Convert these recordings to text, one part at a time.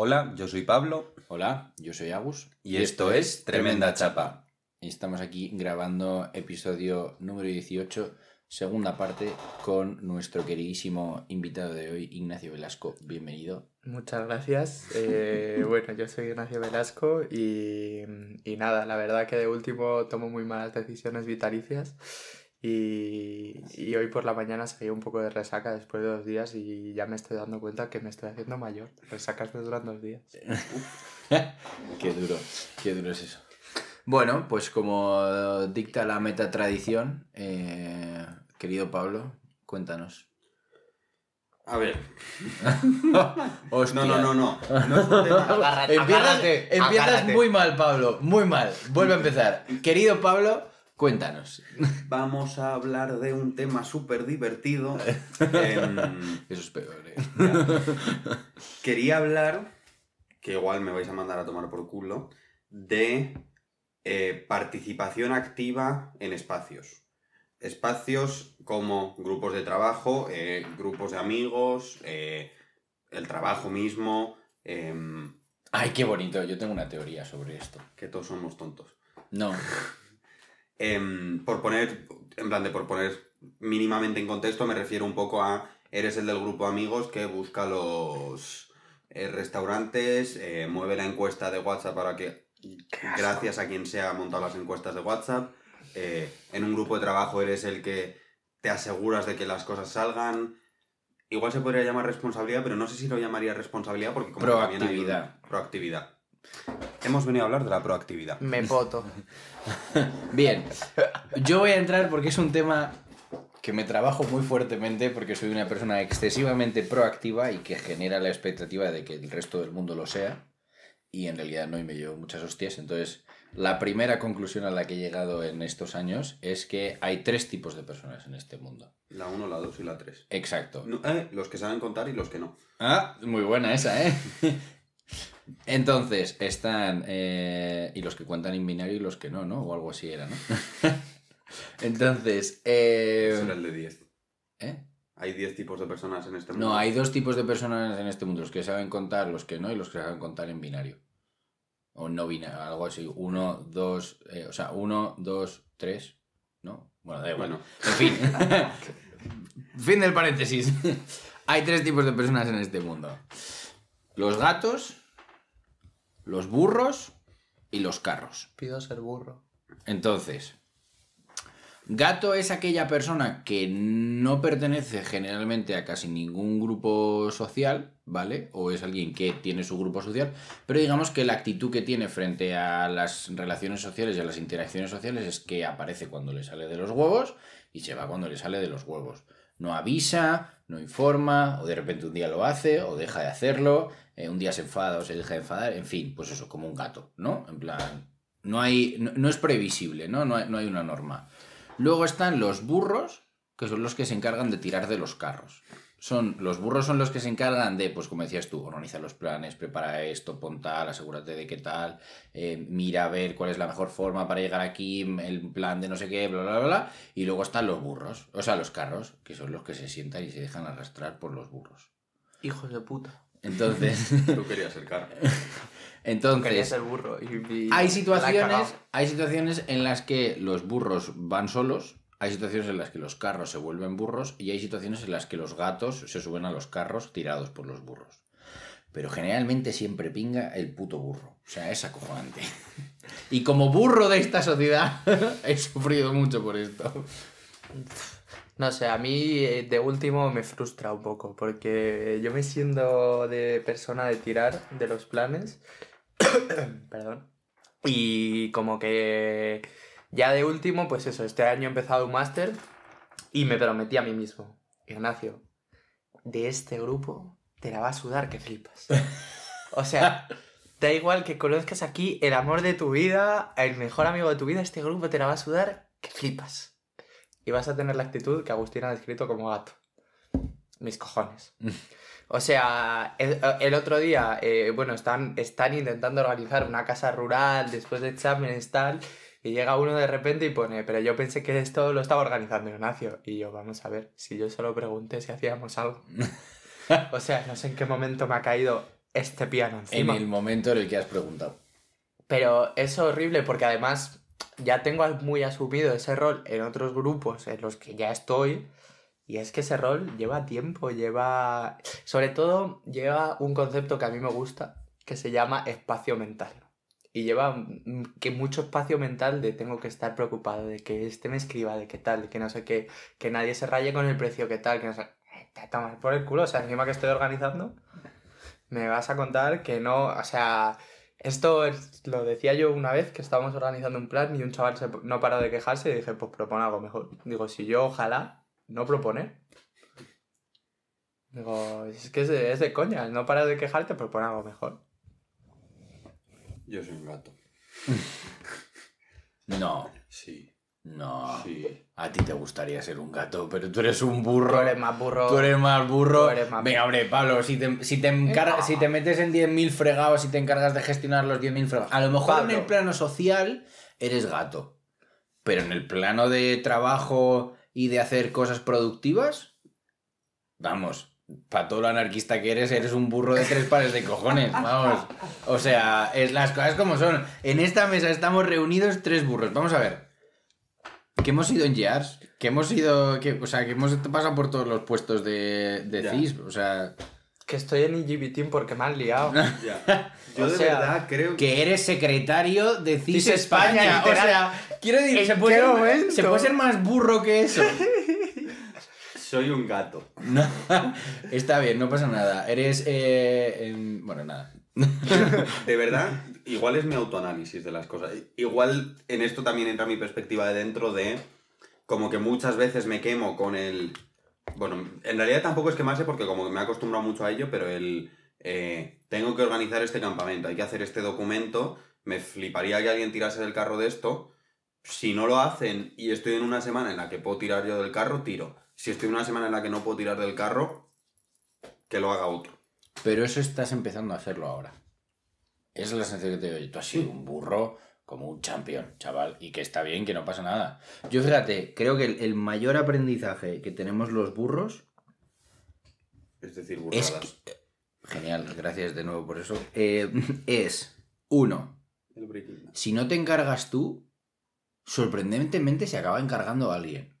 Hola, yo soy Pablo Hola, yo soy Agus. y esto es Tremenda Chapa. Y estamos aquí grabando episodio número 18, segunda parte, con nuestro queridísimo invitado de hoy, Ignacio Velasco. Bienvenido. Muchas gracias. Eh, bueno, yo soy Ignacio Velasco y, y nada, la verdad que de último tomo muy malas decisiones vitalicias y, y hoy por la mañana salí un poco de resaca después de dos días y ya me estoy dando cuenta que me estoy haciendo mayor. Resacas me duran dos días. Qué duro, qué duro es eso. Bueno, pues como dicta la meta tradición, eh, querido Pablo, cuéntanos. A ver. No, no, no, no. No es un tema- Agárrate, Empiezas, agárrate, empiezas agárrate. muy mal, Pablo, muy mal. Vuelve a empezar. Querido Pablo, cuéntanos. Vamos a hablar de un tema súper divertido. Em, Eso es peor, ¿eh? quería hablar, que igual me vais a mandar a tomar por culo, de eh, participación activa en espacios. Espacios como grupos de trabajo, eh, grupos de amigos, eh, el trabajo mismo, em, Ay, qué bonito. Yo tengo una teoría sobre esto. que todos somos tontos. No. Em, por poner, en plan de por poner mínimamente en contexto, me refiero un poco a, eres el del grupo amigos que busca los eh, restaurantes, eh, mueve la encuesta de WhatsApp para que, gracias a quien sea, ha montado las encuestas de WhatsApp. eh, en un grupo de trabajo eres el que te aseguras de que las cosas salgan. Igual se podría llamar responsabilidad, pero no sé si lo llamaría responsabilidad porque como también hay un- Proactividad. Hemos venido a hablar de la proactividad. Me poto. Bien. Yo voy a entrar porque es un tema que me trabajo muy fuertemente porque soy una persona excesivamente proactiva y que genera la expectativa de que el resto del mundo lo sea. Y en realidad no, y me llevo muchas hostias. Entonces, la primera conclusión a la que he llegado en estos años es que hay tres tipos de personas en este mundo. La 1, la 2 y la 3. Exacto. los que saben contar y los que no. Ah, muy buena esa, ¿eh? Entonces, están... eh, y los que cuentan en binario y los que no, ¿no? O algo así era, ¿no? Entonces, eh, Ese era el de 10. ¿eh? Hay 10 tipos de personas en este mundo. No, hay dos tipos de personas en este mundo, los que saben contar, los que no, y los que saben contar en binario. O no binario, algo así. Uno, dos, eh, o sea, uno, dos, tres, ¿no? Bueno, da igual. Bueno. En fin. fin del paréntesis. Hay tres tipos de personas en este mundo. Los gatos, los burros y los carros. Pido ser burro. Entonces, gato es aquella persona que no pertenece generalmente a casi ningún grupo social, ¿vale? O es alguien que tiene su grupo social, pero digamos que la actitud que tiene frente a las relaciones sociales y a las interacciones sociales es que aparece cuando le sale de los huevos y se va cuando le sale de los huevos. No avisa, no informa, o de repente un día lo hace, o deja de hacerlo, eh, un día se enfada o se deja de enfadar, en fin, pues eso, como un gato, ¿no? En plan, no, hay, no, es previsible, ¿no? No hay, no hay una norma. Luego están los burros, que son los que se encargan de tirar de los carros. Son, los burros son los que se encargan de, pues como decías tú, organizar los planes, prepara esto, pon tal, asegúrate de qué tal, eh, mira a ver cuál es la mejor forma para llegar aquí, el plan de no sé qué, bla, bla, bla, bla. Y luego están los burros, o sea, los carros, que son los que se sientan y se dejan arrastrar por los burros. Hijos de puta. Entonces, Tú querías el carro. Entonces ser burro. Y, y- hay situaciones, hay situaciones en las que los burros van solos, hay situaciones en las que los carros se vuelven burros y hay situaciones en las que los gatos se suben a los carros tirados por los burros. Pero generalmente siempre pinga el puto burro. O sea, es acojonante. Y como burro de esta sociedad, he sufrido mucho por esto. No sé, a mí eh, de último me frustra un poco, porque yo me siento de persona de tirar de los planes. Perdón. Y como que ya de último, pues eso, este año he empezado un máster y me prometí a mí mismo, Ignacio, de este grupo te la va a sudar que flipas. O sea, da igual que conozcas aquí el amor de tu vida, el mejor amigo de tu vida, este grupo te la va a sudar que flipas. Y vas a tener la actitud que Agustín ha descrito como gato. Mis cojones. O sea, el, el otro día, eh, bueno, están, están intentando organizar una casa rural después de exámenes tal, y llega uno de repente y pone, pero yo pensé que esto lo estaba organizando Ignacio. Y yo, vamos a ver, si yo solo pregunté si hacíamos algo. O sea, no sé en qué momento me ha caído este piano En encima. el momento en el que has preguntado. Pero es horrible porque además ya tengo muy asumido ese rol en otros grupos en los que ya estoy. Y es que ese rol lleva tiempo, lleva... Sobre todo lleva un concepto que a mí me gusta, que se llama espacio mental. Y lleva mm, que mucho espacio mental de tengo que estar preocupado, de que este me escriba, de qué tal, de que no sé qué, que nadie se raye con el precio, qué tal, que no sé... Eh, Te tomas por el culo, o sea, encima que estoy organizando, me vas a contar que no, o sea... Esto es- lo decía yo una vez que estábamos organizando un plan y un chaval se- no paró de quejarse y dije, pues propone algo mejor. Digo, si yo ojalá no proponer. Digo, es que es de, es de coña, no paras de quejarte, propone algo mejor. Yo soy un gato. No, Sí, no. sí. A ti te gustaría ser un gato, pero tú eres un burro. Tú eres más burro. Tú eres más burro. Tú eres más Venga, hombre, Pablo, si te, si te, encar- si te metes en 10.000 fregados y te encargas de gestionar los 10.000 fregados, a lo mejor Pablo. en el plano social eres gato. Pero en el plano de trabajo y de hacer cosas productivas, vamos, para todo lo anarquista que eres, eres un burro de tres pares de cojones, vamos. O sea, es las cosas como son. En esta mesa estamos reunidos tres burros. Vamos a ver. Que hemos ido en Gears, que hemos ido, que, o sea, que hemos pasado por todos los puestos de, de. CIS, o sea, Que estoy en EGB Team porque me han liado. Ya. Yo O de sea, verdad creo que... que eres secretario de CIS, CIS España, España, o sea, quiero decir, ¿En se puede, qué ser, momento? se puede ser más burro que eso. Soy un gato. No, está bien, no pasa nada. Eres, eh, bueno, nada. De verdad, igual es mi autoanálisis de las cosas. Igual en esto también entra mi perspectiva de dentro de como que muchas veces me quemo con el... Bueno, en realidad tampoco es quemarse porque como que me he acostumbrado mucho a ello, pero el... eh, tengo que organizar este campamento, hay que hacer este documento, me fliparía que alguien tirase del carro de esto. Si no lo hacen y estoy en una semana en la que puedo tirar yo del carro, tiro. Si estoy en una semana en la que no puedo tirar del carro, que lo haga otro. Pero eso estás empezando a hacerlo ahora. Esa es la sensación que te doy. Tú has sido un burro como un champion, chaval, y que está bien, que no pasa nada. Yo fíjate, creo que el, el mayor aprendizaje que tenemos los burros Es decir, es... burradas. que- Genial, gracias de nuevo por eso. Eh, es, uno, El si no te encargas tú, sorprendentemente se acaba encargando alguien.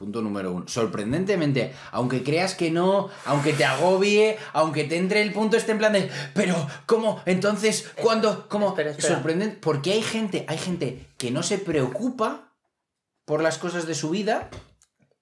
Punto número uno. Sorprendentemente, aunque creas que no, aunque te agobie, aunque te entre el punto este en plan de, pero, ¿cómo? Entonces, ¿cuándo? ¿Cómo? Sorprendente, porque hay gente, hay gente que no se preocupa por las cosas de su vida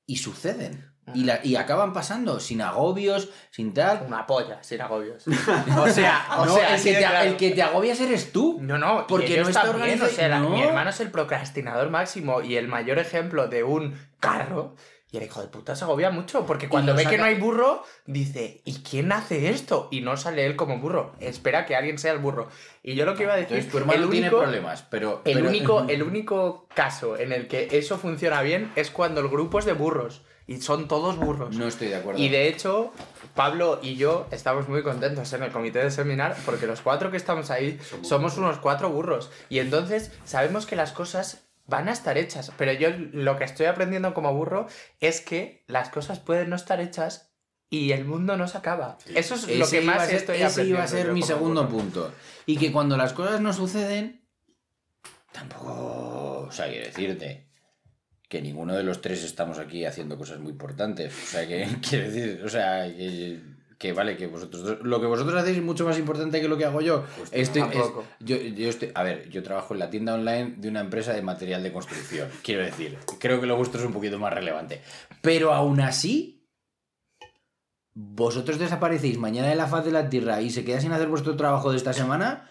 y suceden. Y, la- y acaban pasando sin agobios, sin tal. Una polla, sin agobios. O sea, o No, sea, el, que te, claro. el que te agobias eres tú. No, no, Porque no está bien, o sea, no. mi hermano es el procrastinador máximo y el mayor ejemplo de un carro. Y el hijo de puta se agobia mucho, porque cuando ve que no hay burro, dice, ¿y quién hace esto? Y no sale él como burro, espera que alguien sea el burro. Y yo lo que iba a decir, Entonces tu hermano el tiene único- problemas, pero... El, pero- único, el único caso en el que eso funciona bien es cuando el grupo es de burros, y son todos burros. No estoy de acuerdo. Y de hecho, Pablo y yo estamos muy contentos en el comité de seminar porque los cuatro que estamos ahí Somos- somos unos cuatro burros. Y entonces sabemos que las cosas van a estar hechas. Pero yo lo que estoy aprendiendo como burro es que las cosas pueden no estar hechas y el mundo no se acaba. Eso es lo Ese que más a ser, estoy ese aprendiendo. iba a ser mi segundo burro. punto. Y que cuando las cosas no suceden, tampoco... O sea, quiero decirte que ninguno de los tres estamos aquí haciendo cosas muy importantes. O sea, que quiero decir, o sea, que, que vale, que vosotros dos- lo que vosotros hacéis es mucho más importante que lo que hago yo. Pues Estoy- es- tampoco. yo, yo estoy, a ver, yo trabajo en la tienda online de una empresa de material de construcción. Quiero decir, creo que lo vuestro es un poquito más relevante. Pero aún así, vosotros desaparecéis mañana de la faz de la tierra y se queda sin hacer vuestro trabajo de esta semana.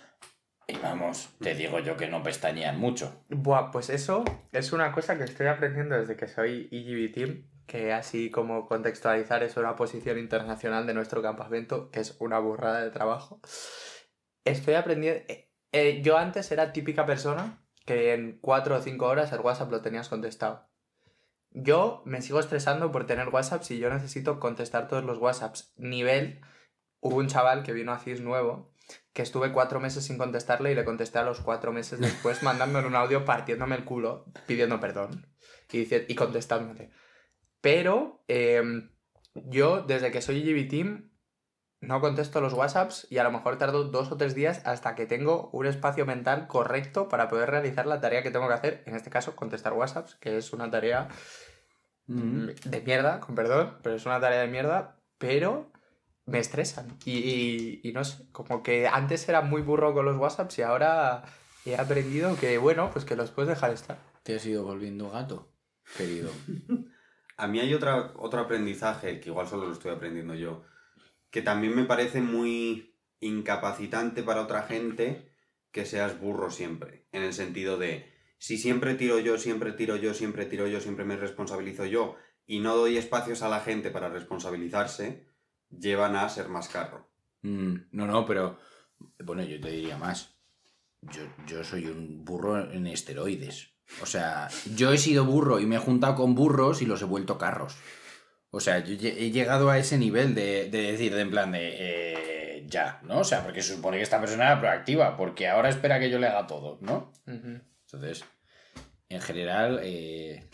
Y vamos, te digo yo que no pestañean mucho. Buah, pues eso es una cosa que estoy aprendiendo desde que soy EGB que así como contextualizar es una posición internacional de nuestro campamento, que es una burrada de trabajo. Estoy aprendiendo... eh, eh, yo antes era típica persona que en cuatro o cinco horas el WhatsApp lo tenías contestado. Yo me sigo estresando por tener WhatsApp si yo necesito contestar todos los WhatsApps. Nivel, hubo un chaval que vino a CIS nuevo que estuve cuatro meses sin contestarle y le contesté a los cuatro meses después mandándole un audio partiéndome el culo, pidiendo perdón y, dice- y contestándole. Pero em, yo, desde que soy GB Team, no contesto los WhatsApps y a lo mejor tardo dos o tres días hasta que tengo un espacio mental correcto para poder realizar la tarea que tengo que hacer. En este caso, contestar WhatsApps, que es una tarea Mm. de mierda, con perdón, pero es una tarea de mierda, pero me estresan. Y, y- y no sé, como que antes era muy burro con los WhatsApps y ahora he aprendido que, bueno, pues que los puedes dejar estar. Te has ido volviendo gato, querido. A mí hay otra, otro aprendizaje, que igual solo lo estoy aprendiendo yo, que también me parece muy incapacitante para otra gente que seas burro siempre. En el sentido de, si siempre tiro yo, siempre tiro yo, siempre tiro yo, siempre me responsabilizo yo, y no doy espacios a la gente para responsabilizarse, llevan a ser más carro. Mm, no, no, pero bueno, yo te diría más. Yo, yo soy un burro en esteroides. O sea, yo he sido burro y me he juntado con burros y los he vuelto carros. O sea, yo he llegado a ese nivel de, de decir, de en plan de eh, ya, ¿no? O sea, porque se supone que esta persona era proactiva, porque ahora espera que yo le haga todo, ¿no? Entonces, en general, eh,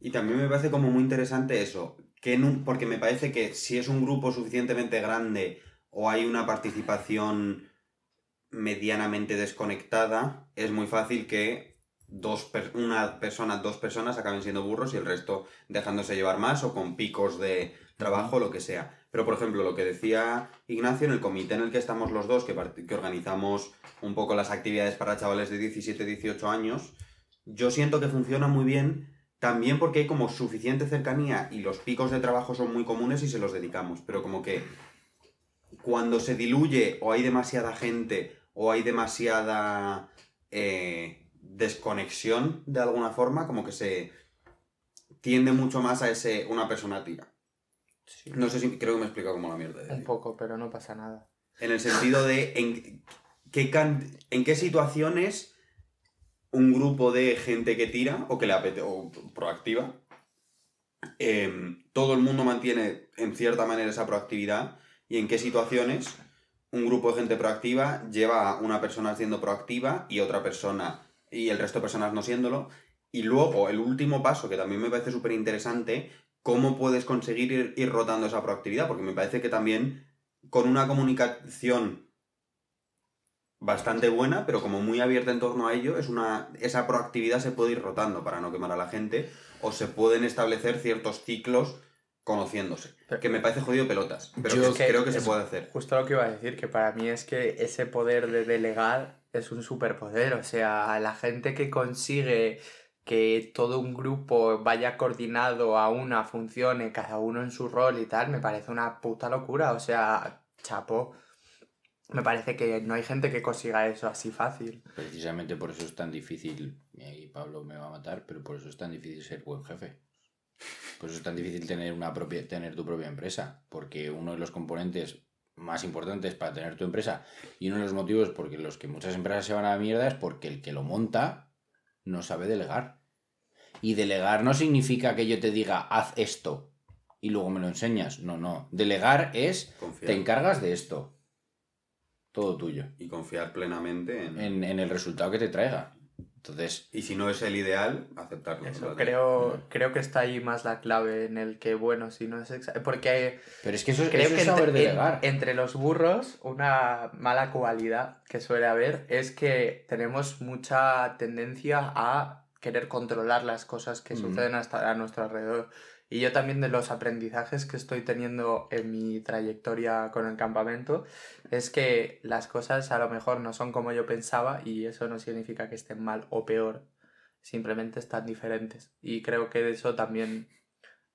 Y también me parece como muy interesante eso, que porque me parece que si es un grupo suficientemente grande o hay una participación medianamente desconectada, es muy fácil que dos per- una persona, dos personas acaben siendo burros y el resto dejándose llevar más o con picos de trabajo, lo que sea. Pero, por ejemplo, lo que decía Ignacio, en el comité en el que estamos los dos, que, que organizamos un poco las actividades para chavales de 17, 18 años, yo siento que funciona muy bien también porque hay como suficiente cercanía y los picos de trabajo son muy comunes y se los dedicamos, pero como que cuando se diluye o hay demasiada gente o hay demasiada eh, desconexión de alguna forma, como que se tiende mucho más a ese una persona tira. Sí. No sé si creo que me he explicado como la mierda. de Un decir. poco, pero no pasa nada. En el sentido de en qué, can- en qué situaciones un grupo de gente que tira o que le apete o proactiva, em, todo el mundo mantiene en cierta manera esa proactividad y en qué situaciones un grupo de gente proactiva lleva a una persona siendo proactiva y otra persona y el resto de personas no siéndolo. Y luego el último paso, que también me parece súper interesante, cómo puedes conseguir ir, ir rotando esa proactividad, porque me parece que también con una comunicación bastante buena, pero como muy abierta en torno a ello, es una, esa proactividad se puede ir rotando para no quemar a la gente, o se pueden establecer ciertos ciclos conociéndose. Pero- que me parece jodido pelotas, pero Yo que creo que se puede hacer. Justo lo que iba a decir, que para mí es que ese poder de delegar es un superpoder. O sea, la gente que consigue que todo un grupo vaya coordinado a una, funcione, cada uno en su rol y tal, me parece una puta locura. O sea, chapo. Me parece que no hay gente que consiga eso así fácil. precisamente por eso es tan difícil, y Pablo me va a matar, pero por eso es tan difícil ser buen jefe. Por eso es tan difícil tener, una propia, tener tu propia empresa, porque uno de los componentes más importantes para tener tu empresa y uno de los motivos porque los que muchas empresas se van a la mierda es porque el que lo monta no sabe delegar. Y delegar no significa que yo te diga haz esto y luego me lo enseñas. No, no. Delegar es Confiar. te encargas de esto. Todo tuyo. Y confiar plenamente en... En, en el resultado que te traiga. Entonces, Y si no es el ideal, aceptarlo. Creo, creo que está ahí más la clave en el que, bueno, si no es exa- Porque pero es que eso, Creo eso que es saber entre, delegar. en- entre los burros, una mala cualidad que suele haber es que tenemos mucha tendencia a querer controlar las cosas que Mm. suceden hasta a nuestro alrededor. Y yo también de los aprendizajes que estoy teniendo en mi trayectoria con el campamento es que las cosas a lo mejor no son como yo pensaba y eso no significa que estén mal o peor, simplemente están diferentes. Y creo que eso también,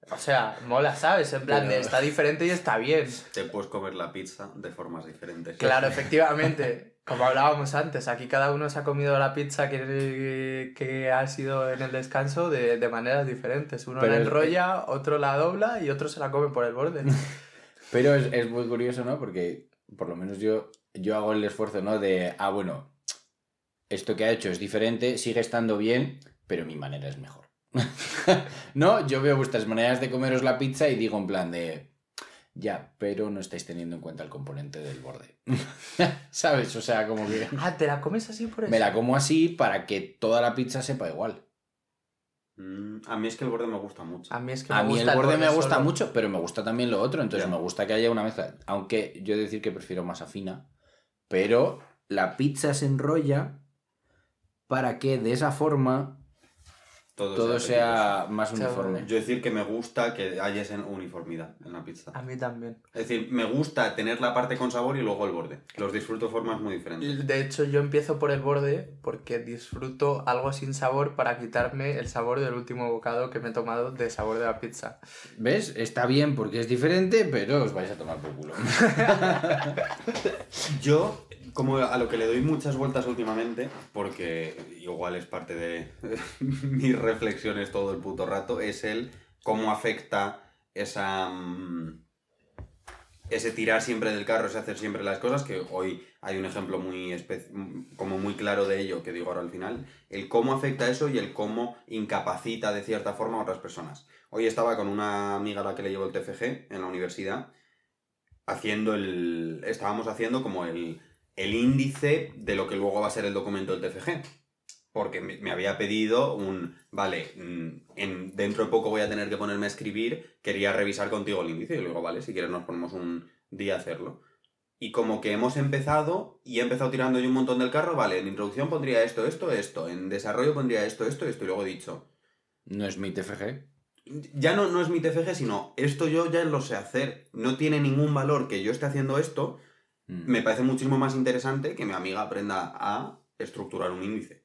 o sea, mola, ¿sabes? En plan, de está diferente y está bien. Te puedes comer la pizza de formas diferentes. Claro, efectivamente. Como hablábamos antes, aquí cada uno se ha comido la pizza que, que ha sido en el descanso de, de maneras diferentes. Uno Pero la enrolla, otro la dobla y otro se la come por el borde. Pero es, es muy curioso, ¿no? Porque por lo menos yo, yo hago el esfuerzo, ¿no? De, ah, bueno, esto que ha hecho es diferente, sigue estando bien, pero mi manera es mejor. no, yo veo vuestras maneras de comeros la pizza y digo en plan de, ya, pero no estáis teniendo en cuenta el componente del borde. ¿Sabes? O sea, como que... Ah, ¿te la comes así por eso? Me la como así para que toda la pizza sepa igual. Mm, a mí es que el borde me gusta mucho. A mí es que A me mí gusta el borde me gusta solo. mucho, pero me gusta también lo otro, entonces me gusta que haya una mezcla. Aunque yo he de decir que prefiero masa fina, pero la pizza se enrolla para que de esa forma Todo, todo sea más uniforme. Yo decir que me gusta que haya esa uniformidad en la pizza. A mí también. Es decir, me gusta tener la parte con sabor y luego el borde. Los disfruto de formas muy diferentes. De hecho, yo empiezo por el borde porque disfruto algo sin sabor para quitarme el sabor del último bocado que me he tomado de sabor de la pizza. ¿Ves? Está bien porque es diferente, pero os vais a tomar por culo. Yo, como a lo que le doy muchas vueltas últimamente, porque igual es parte de mis reflexiones todo el puto rato, es el cómo afecta esa... mm, ese tirar siempre del carro, ese hacer siempre las cosas, que hoy hay un ejemplo muy como muy claro de ello, que digo ahora al final, el cómo afecta eso y el cómo incapacita de cierta forma a otras personas. Hoy estaba con una amiga a la que le llevo el TFG en la universidad, haciendo el. Estábamos haciendo como el, el índice de lo que luego va a ser el documento del TFG. Porque me, había pedido un. Vale, mm, en, dentro de poco voy a tener que ponerme a escribir. Quería revisar contigo el índice. Y le digo, vale, si quieres nos ponemos un día a hacerlo. Y como que hemos empezado y he empezado tirando yo un montón del carro, vale, en introducción pondría esto, esto, esto. En desarrollo pondría esto, esto, esto. Y luego he dicho, No es mi TFG. ya no, no es mi TFG, sino esto yo ya lo sé hacer. No tiene ningún valor que yo esté haciendo esto. Mm. Me parece muchísimo más interesante que mi amiga aprenda a estructurar un índice.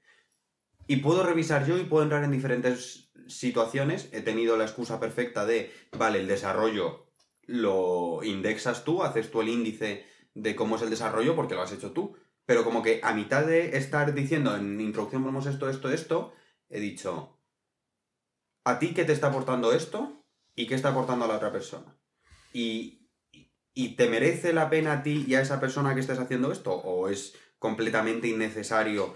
Y puedo revisar yo y puedo entrar en diferentes situaciones. He tenido la excusa perfecta de, vale, el desarrollo lo indexas tú, haces tú el índice de cómo es el desarrollo porque lo has hecho tú. Pero como que a mitad de estar diciendo en introducción ponemos esto, esto, esto, he dicho, ¿a ti qué te está aportando esto? ¿Y qué está aportando a la otra persona? Y, ¿Y te merece la pena a ti y a esa persona que estés haciendo esto? ¿O es completamente innecesario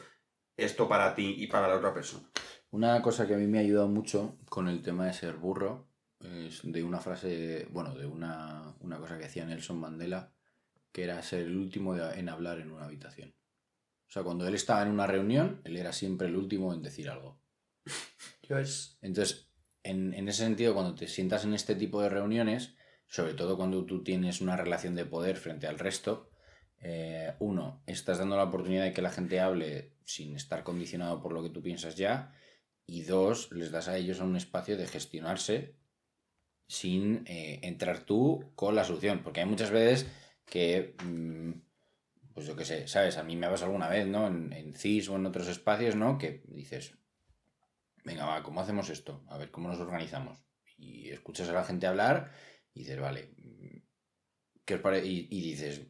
esto para ti y para la otra persona? Una cosa que a mí me ha ayudado mucho con el tema de ser burro es de una frase, bueno, de una, una cosa que hacía Nelson Mandela, que era ser el último en hablar en una habitación. O sea, cuando él estaba en una reunión, él era siempre el último en decir algo. Yo es... Entonces, en, en ese sentido, cuando te sientas en este tipo de reuniones, sobre todo cuando tú tienes una relación de poder frente al resto, eh, uno, estás dando la oportunidad de que la gente hable sin estar condicionado por lo que tú piensas ya, y dos, les das a ellos un espacio de gestionarse sin eh, entrar tú con la solución, porque hay muchas veces que, mm, pues yo qué sé, ¿sabes? A mí me ha pasado alguna vez, ¿no? En, en CIS o en otros espacios, ¿no? Que dices, venga, va, ¿cómo hacemos esto? A ver, ¿cómo nos organizamos? Y escuchas a la gente hablar y dices, vale, mm, ¿qué os parece? Y, y dices,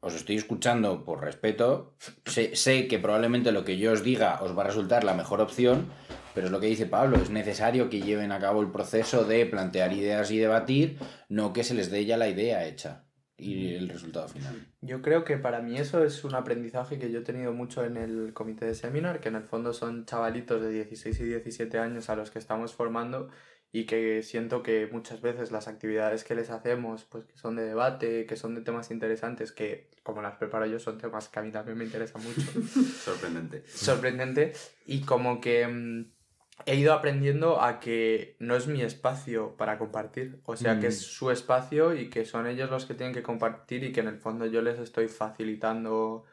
os estoy escuchando por respeto, sé, sé que probablemente lo que yo os diga os va a resultar la mejor opción, pero es lo que dice Pablo, es necesario que lleven a cabo el proceso de plantear ideas y debatir, no que se les dé ya la idea hecha y el resultado final. Yo creo que para mí eso es un aprendizaje que yo he tenido mucho en el comité de seminar, que en el fondo son chavalitos de 16 y 17 años a los que estamos formando y que siento que muchas veces las actividades que les hacemos, pues que son de debate, que son de temas interesantes, que como las preparo yo son temas que a mí también me interesan mucho, Sorprendente. sorprendente y como que mm, he ido aprendiendo a que no es mi espacio para compartir, o sea que Mm. es su espacio y que son ellos los que tienen que compartir y que en el fondo yo les estoy facilitando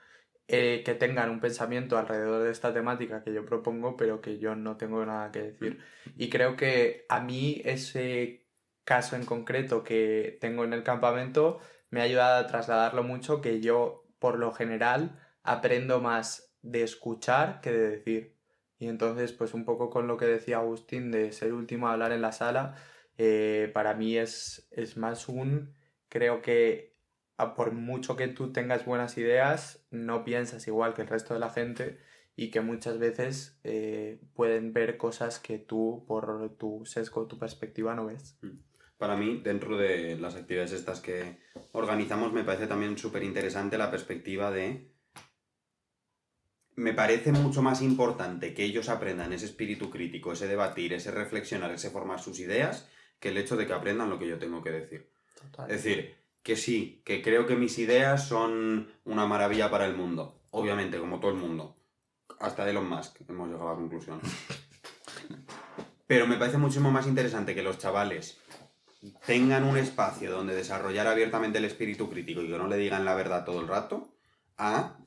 eh, que tengan un pensamiento alrededor de esta temática que yo propongo, pero que yo no tengo nada que decir. Y creo que a mí ese caso en concreto que tengo en el campamento me ha ayudado a trasladarlo mucho, que yo por lo general aprendo más de escuchar que de decir. Y entonces, pues un poco con lo que decía Agustín de ser último a hablar en la sala, eh, para mí es, es más un, creo que por mucho que tú tengas buenas ideas, no piensas igual que el resto de la gente y que muchas veces eh, pueden ver cosas que tú, por tu sesgo, tu perspectiva, no ves. Para mí, dentro de las actividades estas que organizamos, me parece también súper interesante la perspectiva de... Me parece mucho más importante que ellos aprendan ese espíritu crítico, ese debatir, ese reflexionar, ese formar sus ideas, que el hecho de que aprendan lo que yo tengo que decir. Total. Es decir, que sí, que creo que mis ideas son una maravilla para el mundo. Obviamente, como todo el mundo. Hasta Elon Musk hemos llegado a la conclusión. Pero me parece muchísimo más interesante que los chavales tengan un espacio donde desarrollar abiertamente el espíritu crítico y que no le digan la verdad todo el rato, a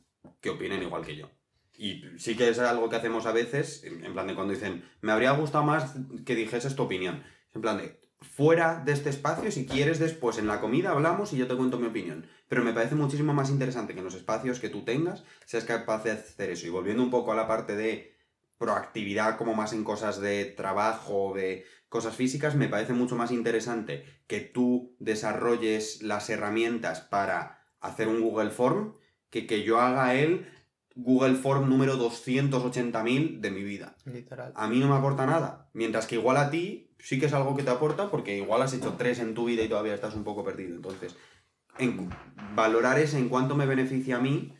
que opinen igual que yo. Y sí que es algo que hacemos a veces, en plan de cuando dicen, me habría gustado más que dijeses tu opinión. En plan de, fuera de este espacio, si quieres después en la comida hablamos y yo te cuento mi opinión. Pero me parece muchísimo más interesante que en los espacios que tú tengas seas capaz de hacer eso. Y volviendo un poco a la parte de proactividad como más en cosas de trabajo, de cosas físicas, me parece mucho más interesante que tú desarrolles las herramientas para hacer un Google Form que que yo haga el Google Form número 280.000 de mi vida. Literal. A mí no me aporta nada. Mientras que igual a ti sí que es algo que te aporta porque igual has hecho tres en tu vida y todavía estás un poco perdido. Entonces, en, valorar es en cuánto me beneficia a mí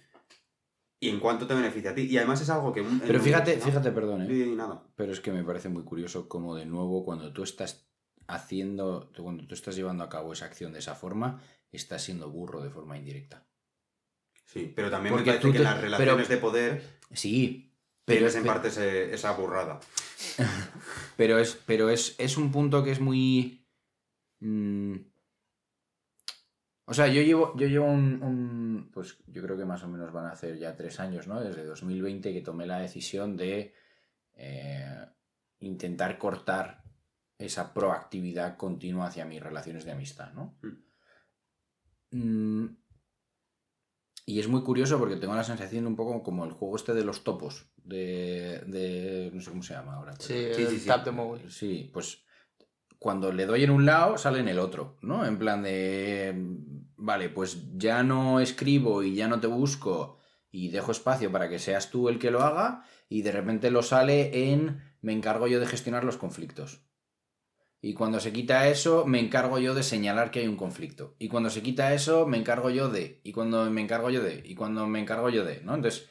y en cuánto te beneficia a ti. Y además es algo que... Pero fíjate, ¿no? fíjate, perdón, ¿eh? Nada. Pero es que me parece muy curioso cómo de nuevo cuando tú estás haciendo, cuando tú estás llevando a cabo esa acción de esa forma, estás siendo burro de forma indirecta. Sí, pero también Porque me parece que te- las relaciones pero- de poder Sí, pero, tienes en pe- parte ese- esa burrada. pero es, pero es, es un punto que es muy... mm, o sea, yo llevo, yo llevo un, un- Pues yo creo que más o menos van a hacer ya tres años, ¿no? Desde 2020 que tomé la decisión de eh, intentar cortar esa proactividad continua hacia mis relaciones de amistad, ¿no? Mm, y es muy curioso porque tengo la sensación un poco como el juego este de los topos, de... de no sé cómo se llama ahora. Sí, Sí, el sí, sí. tap de móvil. Sí, pues cuando le doy en un lado, sale en el otro, ¿no? En plan de, vale, pues ya no escribo y ya no te busco y dejo espacio para que seas tú el que lo haga y de repente lo sale en, me encargo yo de gestionar los conflictos. Y cuando se quita eso, me encargo yo de señalar que hay un conflicto. Y cuando se quita eso, me encargo yo de. Y cuando me encargo yo de. Y cuando me encargo yo de. ¿No? Entonces.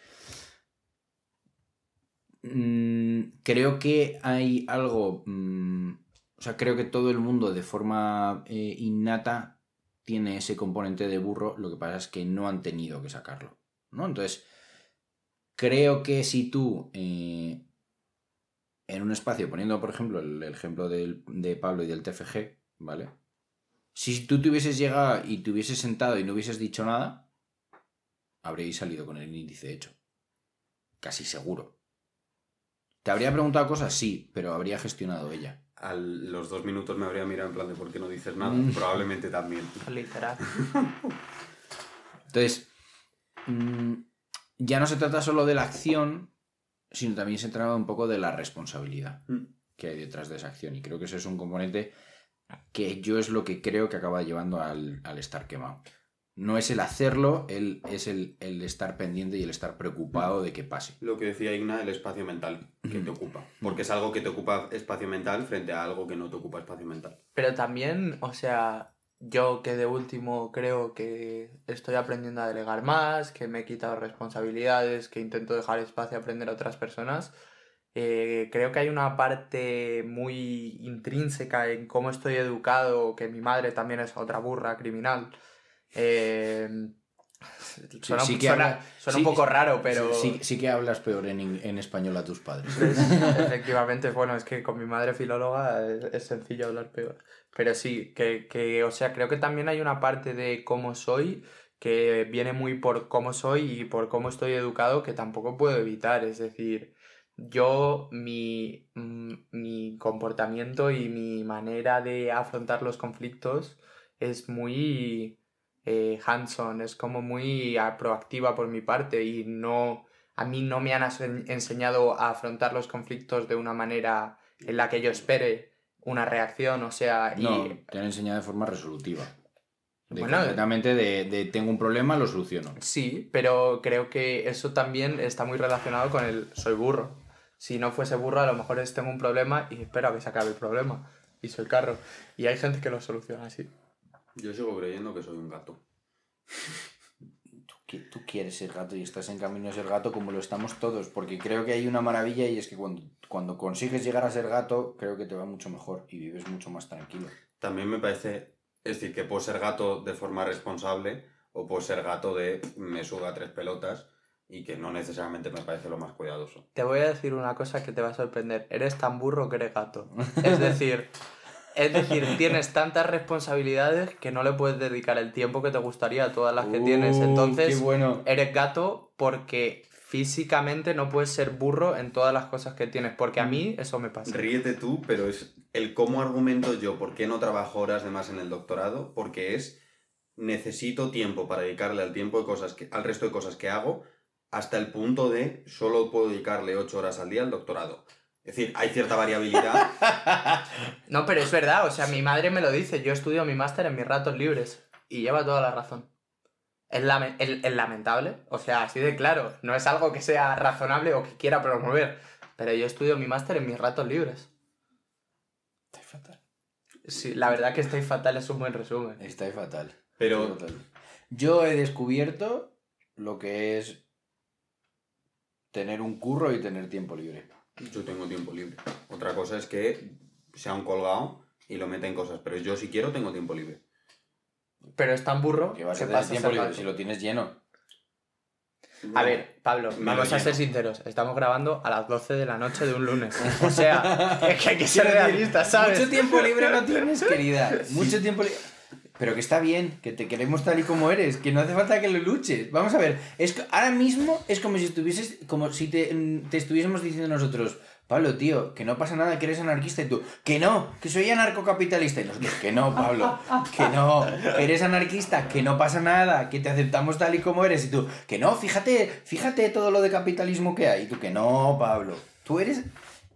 mm, creo que hay algo. mm, o sea, creo que todo el mundo de forma eh, innata tiene ese componente de burro. Lo que pasa es que no han tenido que sacarlo. ¿No? Entonces. Creo que si tú. eh, en un espacio, poniendo por ejemplo el, el ejemplo del- de Pablo y del TFG, ¿vale? Si tú te hubieses llegado y te hubieses sentado y no hubieses dicho nada, habríais salido con el índice hecho. Casi seguro. ¿Te habría preguntado cosas? Sí, pero habría gestionado ella. A los dos minutos me habría mirado en plan de por qué no dices nada. Mm. Probablemente también. Literal. Entonces, mm, ya no se trata solo de la acción, sino también se trata un poco de la responsabilidad Mm. que hay detrás de esa acción. Y creo que eso es un componente que yo es lo que creo que acaba llevando al, al estar quemado. No es el hacerlo, el, es el, el estar pendiente y el estar preocupado de que pase. Lo que decía Igna, el espacio mental que te ocupa. Porque es algo que te ocupa espacio mental frente a algo que no te ocupa espacio mental. Pero también, o sea, yo que de último creo que estoy aprendiendo a delegar más, que me he quitado responsabilidades, que intento dejar espacio a aprender a otras personas, eh, creo que hay una parte muy intrínseca en cómo estoy educado, que mi madre también es otra burra criminal. Eh, suena sí un- que suena- habla- suena sí- un poco raro, pero... Sí, que hablas peor en, español a tus padres. Efectivamente, bueno, es que con mi madre filóloga es, es sencillo hablar peor. Pero sí, que, que, o sea, creo que también hay una parte de cómo soy que viene muy por cómo soy y por cómo estoy educado que tampoco puedo evitar. Es decir, yo, mi, mm, mi comportamiento y mi manera de afrontar los conflictos es muy eh, hands-on, es como muy ah, proactiva por mi parte y no a mí no me han enseñado a afrontar los conflictos de una manera en la que yo espere una reacción, o sea, y No, te han enseñado de forma resolutiva. De Bueno, completamente de, de tengo un problema, lo soluciono. sí, pero creo que eso también está muy relacionado con el soy burro. Si no fuese burro, a lo mejor es tengo un problema y espero a que se acabe el problema. Y soy carro. Y hay gente que lo soluciona así. Yo sigo creyendo que soy un gato. Tú, tú quieres ser gato y estás en camino a ser gato como lo estamos todos, porque creo que hay una maravilla y es que cuando, cuando consigues llegar a ser gato, creo que te va mucho mejor y vives mucho más tranquilo. También me parece, es decir, que puedo ser gato de forma responsable o puedo ser gato de me suda tres pelotas y que no necesariamente me parece lo más cuidadoso. Te voy a decir una cosa que te va a sorprender. Eres tan burro que eres gato. Es decir, es decir, tienes tantas responsabilidades que no le puedes dedicar el tiempo que te gustaría a todas las que tienes. Entonces, qué bueno. eres gato porque físicamente no puedes ser burro en todas las cosas que tienes. Porque a mí eso me pasa. Ríete tú, pero es el cómo argumento yo por qué no trabajo horas de más en el doctorado, porque es necesito tiempo para dedicarle al tiempo de cosas que, al resto de cosas que hago, hasta el punto de solo puedo dedicarle 8 horas al día al doctorado. Es decir, hay cierta variabilidad. No, pero es verdad. O sea, mi madre me lo dice. Yo estudio mi máster en mis ratos libres. Y lleva toda la razón. Es, lame- es- es lamentable. O sea, así de claro. No es algo que sea razonable o que quiera promover. Pero yo estudio mi máster en mis ratos libres. Estáis fatal. Sí, la verdad que estáis fatal es un buen resumen. Estáis fatal. Pero fatal. Yo he descubierto lo que es tener un curro y tener tiempo libre. Yo tengo tiempo libre. Otra cosa es que sea un colgado y lo meta en cosas, pero yo si quiero tengo tiempo libre. Pero es tan burro Que vas a tener tiempo libre si lo tienes lleno. A ver, Pablo, Me vamos a ser sinceros. Estamos grabando a las 12 de la noche de un lunes. O sea, es que hay que ser realistas, ¿sabes? Mucho tiempo libre no tienes, querida. Mucho tiempo libre. Pero que está bien, que te queremos tal y como eres, que no hace falta que lo luches. Vamos a ver, es ahora mismo es como si estuvieses, como si te, mm, te estuviésemos diciendo nosotros, Pablo, tío, que no pasa nada, que eres anarquista y tú, que no, que soy anarcocapitalista. Y nosotros, que no, Pablo, que no, que eres anarquista, que no pasa nada, que te aceptamos tal y como eres. Y tú, que no, fíjate, fíjate todo lo de capitalismo que hay. Y tú, que no, Pablo, tú eres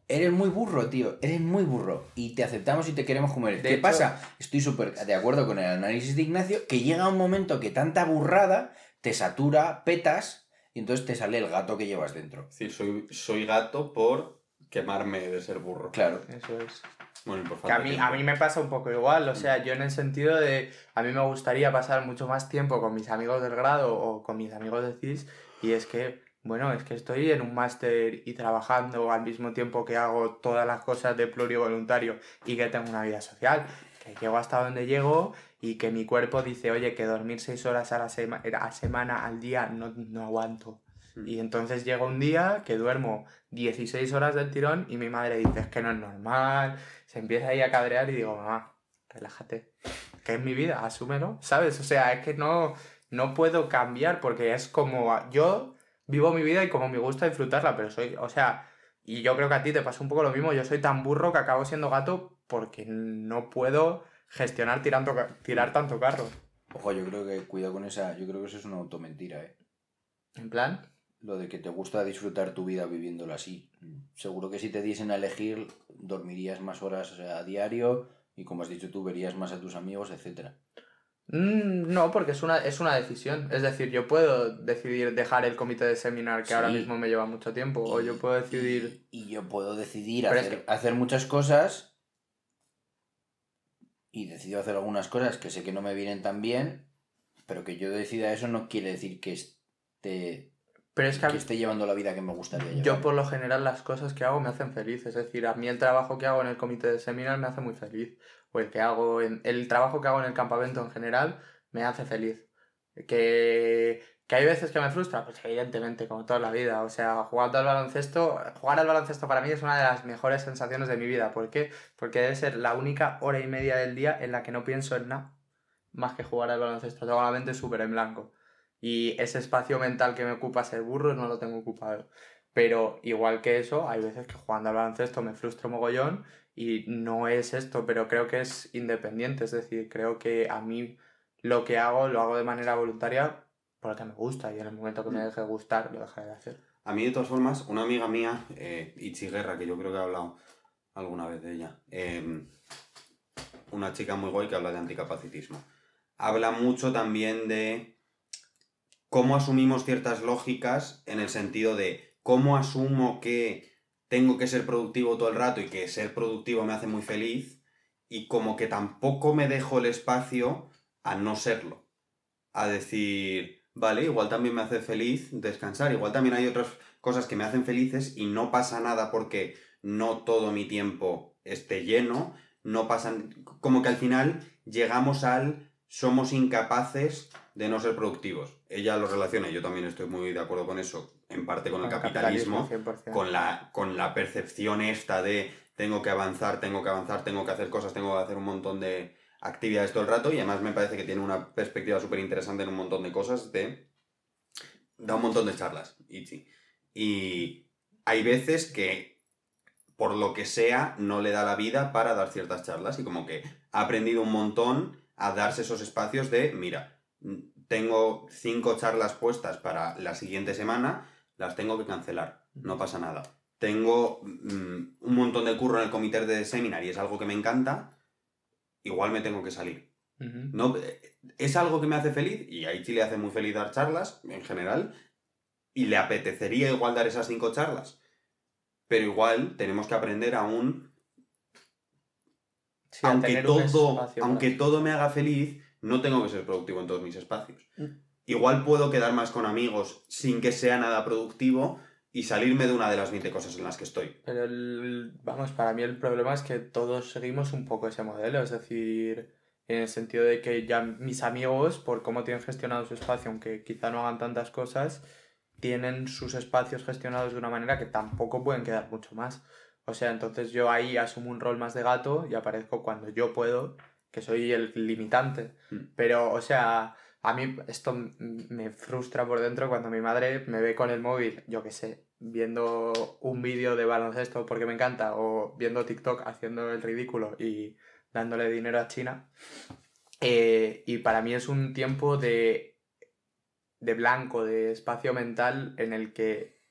Eres muy burro, tío. Eres muy burro. Y te aceptamos y te queremos como eres. De ¿Qué hecho- pasa? Estoy súper de acuerdo con el análisis de Ignacio, que llega un momento que tanta burrada te satura, petas, y entonces te sale el gato que llevas dentro. Es decir, soy, soy gato por quemarme de ser burro. Claro. Eso es. Bueno, y por Que falta a mí, tiempo. a mí me pasa un poco igual, o sea, yo en el sentido de, a mí me gustaría pasar mucho más tiempo con mis amigos del grado o con mis amigos de CIS, y es que, bueno, es que estoy en un máster y trabajando al mismo tiempo que hago todas las cosas de plurivoluntario y que tengo una vida social, que llego hasta donde llego y que mi cuerpo dice, oye, que dormir seis horas a la sema- a semana al día no, no aguanto. Mm. Y entonces llega un día que duermo 16 horas del tirón y mi madre dice, es que no es normal, se empieza ahí a cabrear y digo, mamá, relájate, que es mi vida, asúmelo, ¿sabes? O sea, es que no, no puedo cambiar porque es como yo vivo mi vida y como me gusta disfrutarla, pero soy, o sea, y yo creo que a ti te pasa un poco lo mismo, yo soy tan burro que acabo siendo gato porque no puedo gestionar tirando, tirar tanto carro. Ojo, yo creo que cuidado con esa. Yo creo que eso es una automentira, ¿eh? En plan, Lo de que te gusta disfrutar tu vida viviéndolo así. Seguro que si te diesen a elegir, dormirías más horas a diario y, como has dicho tú, verías más a tus amigos, etcétera. Mm, No, porque es una, es una decisión. Es decir, yo puedo decidir dejar el comité de seminar que ahora mismo me lleva mucho tiempo, o yo puedo decidir... Y, y yo puedo decidir es hacer, hacer muchas cosas y decido hacer algunas cosas que sé que no me vienen tan bien, pero que yo decida eso no quiere decir que esté, Pero es que esté llevando la vida que me gustaría llevar. yo por lo general las cosas que hago me hacen feliz. Es decir, a mí el trabajo que hago en el comité de seminar me hace muy feliz. O el que hago en, el trabajo que hago en el campamento en general me hace feliz. Que, que hay veces que me frustra, pues evidentemente, como toda la vida. O sea, jugando al baloncesto, jugar al baloncesto para mí es una de las mejores sensaciones de mi vida. ¿Por qué? Porque debe ser la única hora y media del día en la que no pienso en nada más que jugar al baloncesto. Tengo la mente súper en blanco. Y ese espacio mental que me ocupa ser burro no lo tengo ocupado. Pero igual que eso, hay veces que jugando al baloncesto me frustro mogollón y no es esto, pero creo que es independiente. Es decir, creo que a mí lo que hago lo hago de manera voluntaria porque me gusta y en el momento que me deje de gustar lo dejaré de hacer. A mí, de todas formas, una amiga mía, eh, Ichi Guerra, que yo creo que he hablado alguna vez de ella, eh, una chica muy guay que habla de anticapacitismo, habla mucho también de cómo asumimos ciertas lógicas en el sentido de cómo asumo que tengo que ser productivo todo el rato y que ser productivo me hace muy feliz y como que tampoco me dejo el espacio a no serlo. A decir, vale, igual también me hace feliz descansar, igual también hay otras cosas que me hacen felices y no pasa nada porque no todo mi tiempo esté lleno, no pasan, como que al final llegamos al somos incapaces de no ser productivos. ella lo relaciona, yo también estoy muy de acuerdo con eso, en parte con el Con el capitalismo, capitalismo, 100%. con la, con la percepción esta de tengo que avanzar, tengo que avanzar, tengo que hacer cosas, tengo que hacer un montón de actividades todo el rato, y además me parece que tiene una perspectiva súper interesante en un montón de cosas, de... da un montón de charlas, Ichi. Y hay veces que, por lo que sea, no le da la vida para dar ciertas charlas, y como que ha aprendido un montón a darse esos espacios de, mira, tengo cinco charlas puestas para la siguiente semana, las tengo que cancelar, no pasa nada. Tengo mm, un montón de curro en el comité de seminar y es algo que me encanta, igual me tengo que salir. No, eh, es algo que me hace feliz y a Ichi le hace muy feliz dar charlas en general y le apetecería igual dar esas cinco charlas. Pero igual tenemos que aprender aún Sí, a aunque todo, aunque todo me haga feliz, no tengo que ser productivo en todos mis espacios. Mm. Igual puedo quedar más con amigos sin que sea nada productivo y salirme de una de las 20 cosas en las que estoy. Pero el, vamos, para mí el problema es que todos seguimos un poco ese modelo, es decir, en el sentido de que ya mis amigos, por cómo tienen gestionado su espacio, aunque quizá no hagan tantas cosas, tienen sus espacios gestionados de una manera que tampoco pueden quedar mucho más. O sea, entonces yo ahí asumo un rol más de gato y aparezco cuando yo puedo, que soy el limitante. Mm. Pero, o sea, a mí esto me frustra por dentro cuando mi madre me ve con el móvil, yo qué sé, viendo un vídeo de baloncesto porque me encanta, o viendo TikTok haciendo el ridículo y dándole dinero a China. Eh, y para mí es un tiempo de, de blanco, de espacio mental en el que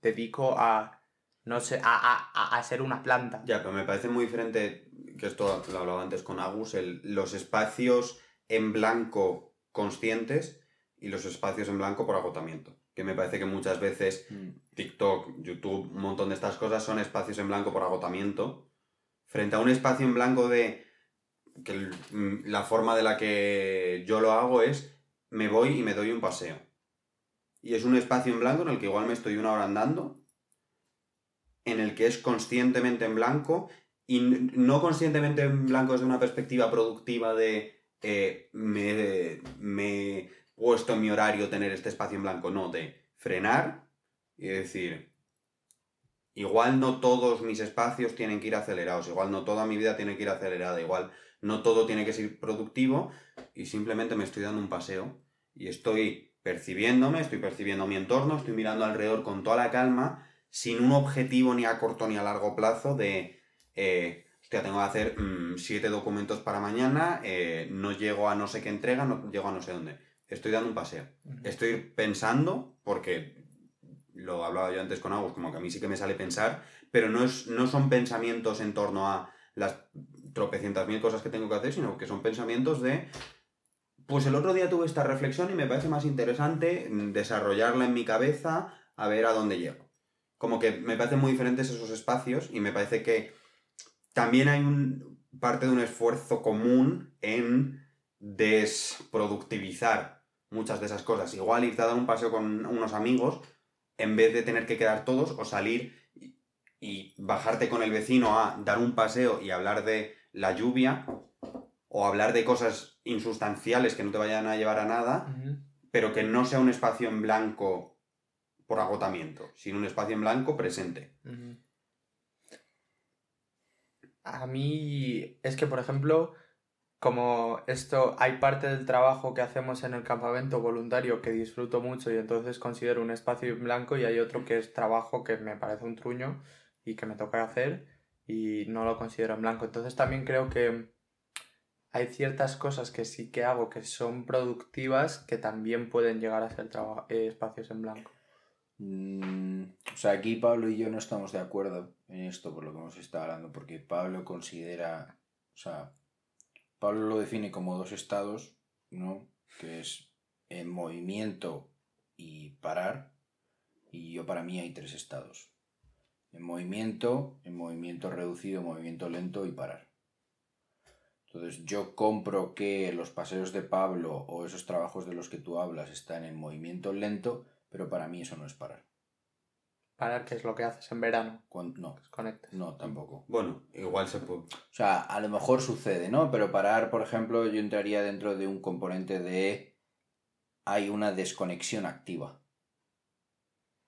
dedico a, no sé, a, a- a ser una planta. Ya, pero me parece muy diferente, que esto lo hablaba antes con Agus, el- los espacios en blanco conscientes y los espacios en blanco por agotamiento. Que me parece que muchas veces TikTok, YouTube, un montón de estas cosas son espacios en blanco por agotamiento. Frente a un espacio en blanco de. que mm, la forma de la que yo lo hago es. me voy y me doy un paseo. Y es un espacio en blanco en el que igual me estoy una hora andando. En el que es conscientemente en blanco. Y no conscientemente en blanco desde una perspectiva productiva de. Eh, me, me he puesto en mi horario tener este espacio en blanco. No, de frenar y decir, igual no todos mis espacios tienen que ir acelerados, igual no toda mi vida tiene que ir acelerada, igual no todo tiene que ser productivo y simplemente me estoy dando un paseo y estoy percibiéndome, estoy percibiendo mi entorno, estoy mirando alrededor con toda la calma, sin un objetivo ni a corto ni a largo plazo de, eh, hostia, tengo que hacer mm, siete documentos para mañana, eh, no llego a no sé qué entrega, no llego a no sé dónde. Estoy dando un paseo estoy pensando, porque lo hablaba yo antes con Agus, como que a mí sí que me sale pensar, pero no, es, no son pensamientos en torno a las tropecientas mil cosas que tengo que hacer, sino que son pensamientos de, pues el otro día tuve esta reflexión y me parece más interesante mm, desarrollarla en mi cabeza a ver a dónde llego. Como que me parecen muy diferentes esos espacios y me parece que también hay un, parte de un esfuerzo común en desproductivizar muchas de esas cosas. Igual irte a dar un paseo con unos amigos en vez de tener que quedar todos o salir y, bajarte con el vecino a dar un paseo y hablar de la lluvia o hablar de cosas insustanciales que no te vayan a llevar a nada, pero que no sea un espacio en blanco por agotamiento, sino un espacio en blanco presente. A mí es que, por ejemplo, como esto, hay parte del trabajo que hacemos en el campamento voluntario que disfruto mucho y entonces considero un espacio en blanco y hay otro que es trabajo que me parece un truño y que me toca hacer y no lo considero en blanco. Entonces también creo que hay ciertas cosas que sí que hago que son productivas que también pueden llegar a ser eh, espacios en blanco. Mm, o sea, aquí Pablo y yo no estamos de acuerdo en esto por lo que hemos estado hablando, porque Pablo considera, o sea, Pablo lo define como dos estados, ¿no? Que es en movimiento y parar, y yo para mí hay tres estados. En movimiento, en movimiento reducido, movimiento lento y parar. Entonces yo compro que los paseos de Pablo o esos trabajos de los que tú hablas están en movimiento lento, pero para mí eso no es parar. Parar, que es lo que haces en verano, No, desconectas. no, tampoco. Bueno, igual se puede... O sea, a lo mejor sucede, ¿no? Pero parar, por ejemplo, yo entraría dentro de un componente de hay una desconexión activa.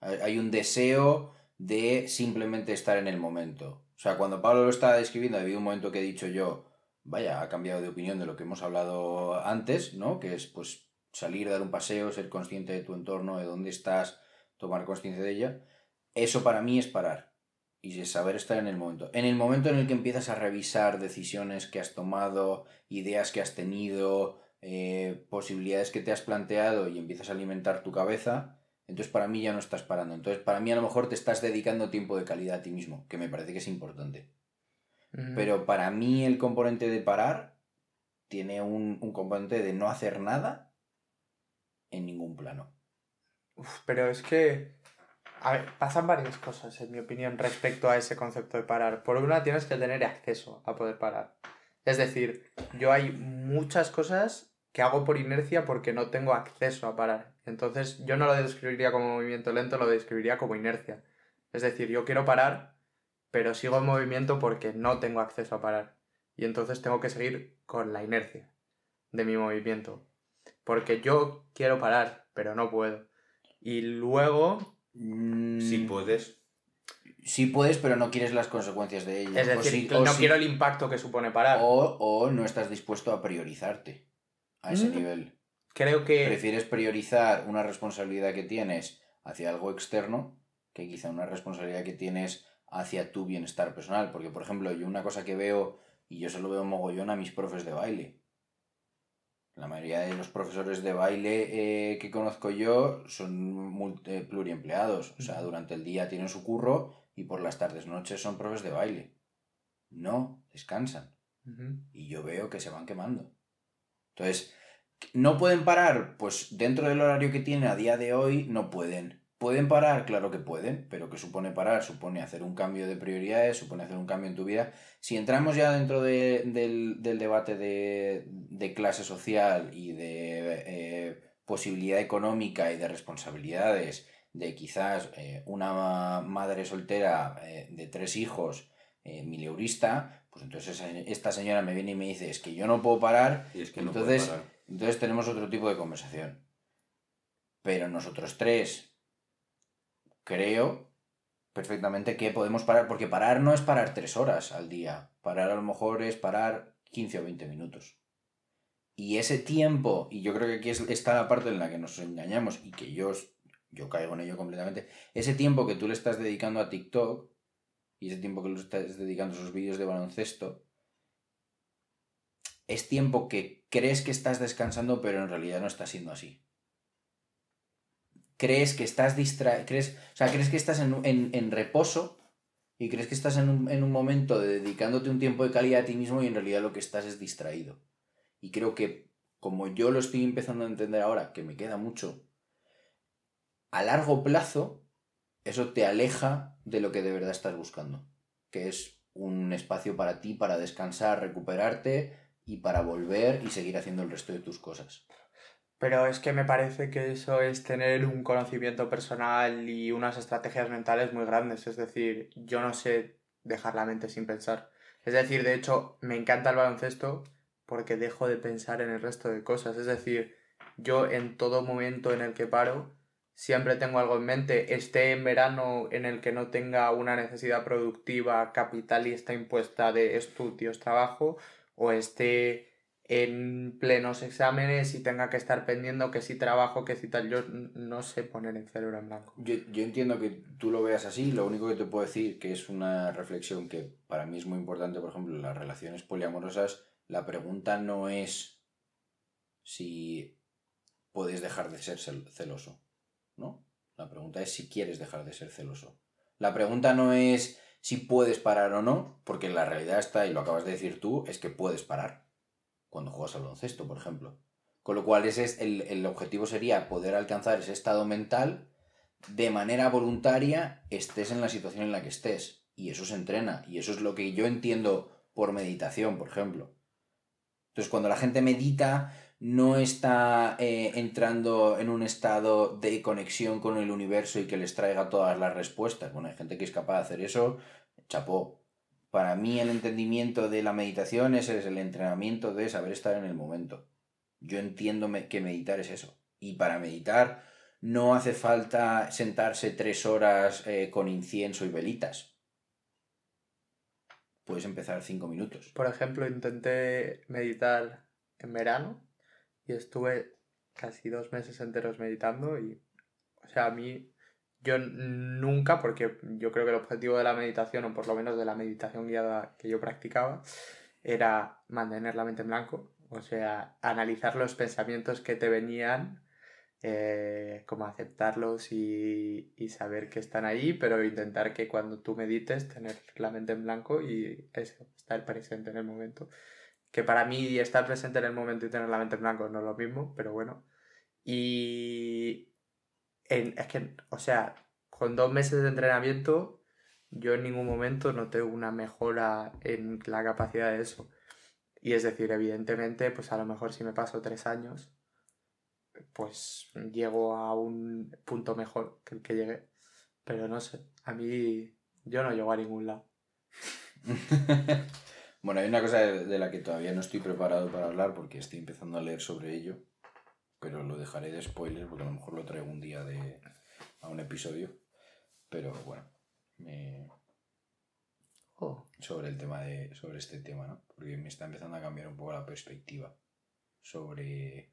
Hay hay un deseo de simplemente estar en el momento. O sea, cuando Pablo lo estaba describiendo, ha habido un momento que he dicho yo, vaya, ha cambiado de opinión de lo que hemos hablado antes, ¿no? Que es pues salir, dar un paseo, ser consciente de tu entorno, de dónde estás, tomar conciencia de ella. Eso para mí es parar y es saber estar en el momento. En el momento en el que empiezas a revisar decisiones que has tomado, ideas que has tenido, eh, posibilidades que te has planteado y empiezas a alimentar tu cabeza, entonces para mí ya no estás parando. Entonces para mí a lo mejor te estás dedicando tiempo de calidad a ti mismo, que me parece que es importante. Mm, Pero para mí el componente de parar tiene un, un componente de no hacer nada en ningún plano. pero es que. A ver, pasan varias cosas, en mi opinión, respecto a ese concepto de parar. Por una, tienes que tener acceso a poder parar. Es decir, yo hay muchas cosas que hago por inercia porque no tengo acceso a parar. Entonces, yo no lo describiría como movimiento lento, lo describiría como inercia. Es decir, yo quiero parar, pero sigo en movimiento porque no tengo acceso a parar. Y entonces tengo que seguir con la inercia de mi movimiento. Porque yo quiero parar, pero no puedo. Y luego, Mm, Si puedes. sí puedes, pero no quieres las consecuencias de ello. es O decir, no quiero el impacto que supone parar. o, o no estás dispuesto a priorizarte a ese Mm. nivel. Creo que... Prefieres priorizar una responsabilidad que tienes hacia algo externo que quizá una responsabilidad que tienes hacia tu bienestar personal. Porque, por ejemplo, yo una cosa que veo, y yo se lo veo mogollón a mis profes de baile. La mayoría de los profesores de baile eh, que conozco yo son eh, pluriempleados. O sea, durante el día tienen su curro y por las tardes, noches son profes de baile. No, descansan y yo veo que se van quemando. Entonces, ¿no pueden parar? Pues dentro del horario que tienen a día de hoy, no pueden. ¿Pueden parar? Claro que pueden, pero ¿qué supone parar? Supone hacer un cambio de prioridades, supone hacer un cambio en tu vida. Si entramos ya dentro de- del, del debate de, de clase social y de eh, posibilidad económica y de responsabilidades, de quizás eh, una madre soltera eh, de tres hijos, mileurista, pues entonces esta señora me viene y me dice, es que yo no puedo parar, Y es que no Entonces- puedes parar. entonces tenemos otro tipo de conversación. Pero nosotros tres creo perfectamente que podemos parar, porque parar no es parar tres horas al día, parar a lo mejor es parar 15 o 20 minutos. Y ese tiempo, y yo creo que aquí es, está la parte en la que nos engañamos y que yo, yo caigo en ello completamente, ese tiempo que tú le estás dedicando a TikTok y ese tiempo que le estás dedicando a esos vídeos de baloncesto, es tiempo que crees que estás descansando, pero en realidad no está siendo así. Crees que estás distra crees, o sea, crees que estás en, en- reposo y crees que estás en un, en un momento de dedicándote un tiempo de calidad a ti mismo y en realidad lo que estás es distraído. Y creo que, como yo lo estoy empezando a entender ahora, que me queda mucho, a largo plazo, eso te aleja de lo que de verdad estás buscando, que es un espacio para ti, para descansar, recuperarte y para volver y seguir haciendo el resto de tus cosas. Pero es que me parece que eso es tener un conocimiento personal y unas estrategias mentales muy grandes. Es decir, yo no sé dejar la mente sin pensar. Es decir, de hecho, me encanta el baloncesto porque dejo de pensar en el resto de cosas. Es decir, yo en todo momento en el que paro, siempre tengo algo en mente. Esté en verano en el que no tenga una necesidad productiva, capitalista impuesta de estudios, trabajo, o esté en plenos exámenes y tenga que estar pendiendo que si trabajo, que si tal. Yo no sé poner el cerebro en blanco. Yo, yo entiendo que tú lo veas así, lo único que te puedo decir que es una reflexión que para mí es muy importante, por ejemplo, en las relaciones poliamorosas, la pregunta no es si puedes dejar de ser cel- celoso, ¿no? La pregunta es si quieres dejar de ser celoso. La pregunta no es si puedes parar o no, porque la realidad está, y lo acabas de decir tú, es que puedes parar cuando juegas al baloncesto, por ejemplo. Con lo cual ese es el, objetivo sería poder alcanzar ese estado mental de manera voluntaria estés en la situación en la que estés. Y eso se entrena. Y eso es lo que yo entiendo por meditación, por ejemplo. Entonces, cuando la gente medita, no está eh, entrando en un estado de conexión con el universo y que les traiga todas las respuestas. Bueno, hay gente que es capaz de hacer eso, chapó. Para mí el entendimiento de la meditación es el entrenamiento de saber estar en el momento. Yo entiendo que meditar es eso. Y para meditar no hace falta sentarse tres horas eh, con incienso y velitas. Puedes empezar cinco minutos. Por ejemplo, intenté meditar en verano y estuve casi dos meses enteros meditando y, o sea, a mí, yo nunca, porque yo creo que el objetivo de la meditación, o por lo menos de la meditación guiada que yo practicaba, era mantener la mente en blanco, o sea, analizar los pensamientos que te venían, eh, como aceptarlos y, y, saber que están ahí, pero intentar que cuando tú medites tener la mente en blanco y eso, estar presente en el momento. Que para mí estar presente en el momento y tener la mente en blanco no es lo mismo, pero bueno. Y en, es que, o sea, con dos meses de entrenamiento, yo en ningún momento noté una mejora en la capacidad de eso. Y es decir, evidentemente, pues a lo mejor si me paso tres años, pues llego a un punto mejor que el que llegué. Pero no sé, a mí yo no llego a ningún lado. bueno, hay una cosa de la que todavía no estoy preparado para hablar porque estoy empezando a leer sobre ello, pero lo dejaré de spoiler porque a lo mejor lo traigo un día de, a un episodio. Pero bueno, oh. sobre el tema de, sobre este tema, ¿no? Porque me está empezando a cambiar un poco la perspectiva sobre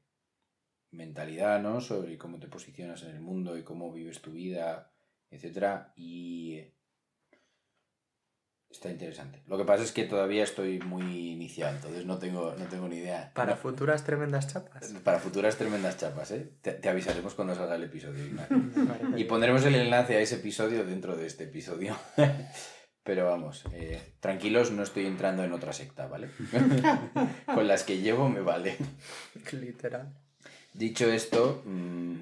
mentalidad, ¿no? Sobre cómo te posicionas en el mundo y cómo vives tu vida, etcétera. Y está interesante. Lo que pasa es que todavía estoy muy inicial, entonces no tengo, no tengo ni idea. Para futuras tremendas chapas. Para futuras tremendas chapas, ¿eh? Te, avisaremos cuando salga el episodio. y pondremos el enlace a ese episodio dentro de este episodio. Pero vamos, eh, tranquilos, no estoy entrando en otra secta, ¿vale? Con las que llevo me vale. Literal. Dicho esto, mmm,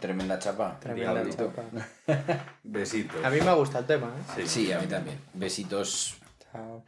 tremenda chapa. Tremenda chapa. Besitos. A mí me gusta el tema, ¿eh? Sí, sí, a mí también. Besitos. Chao.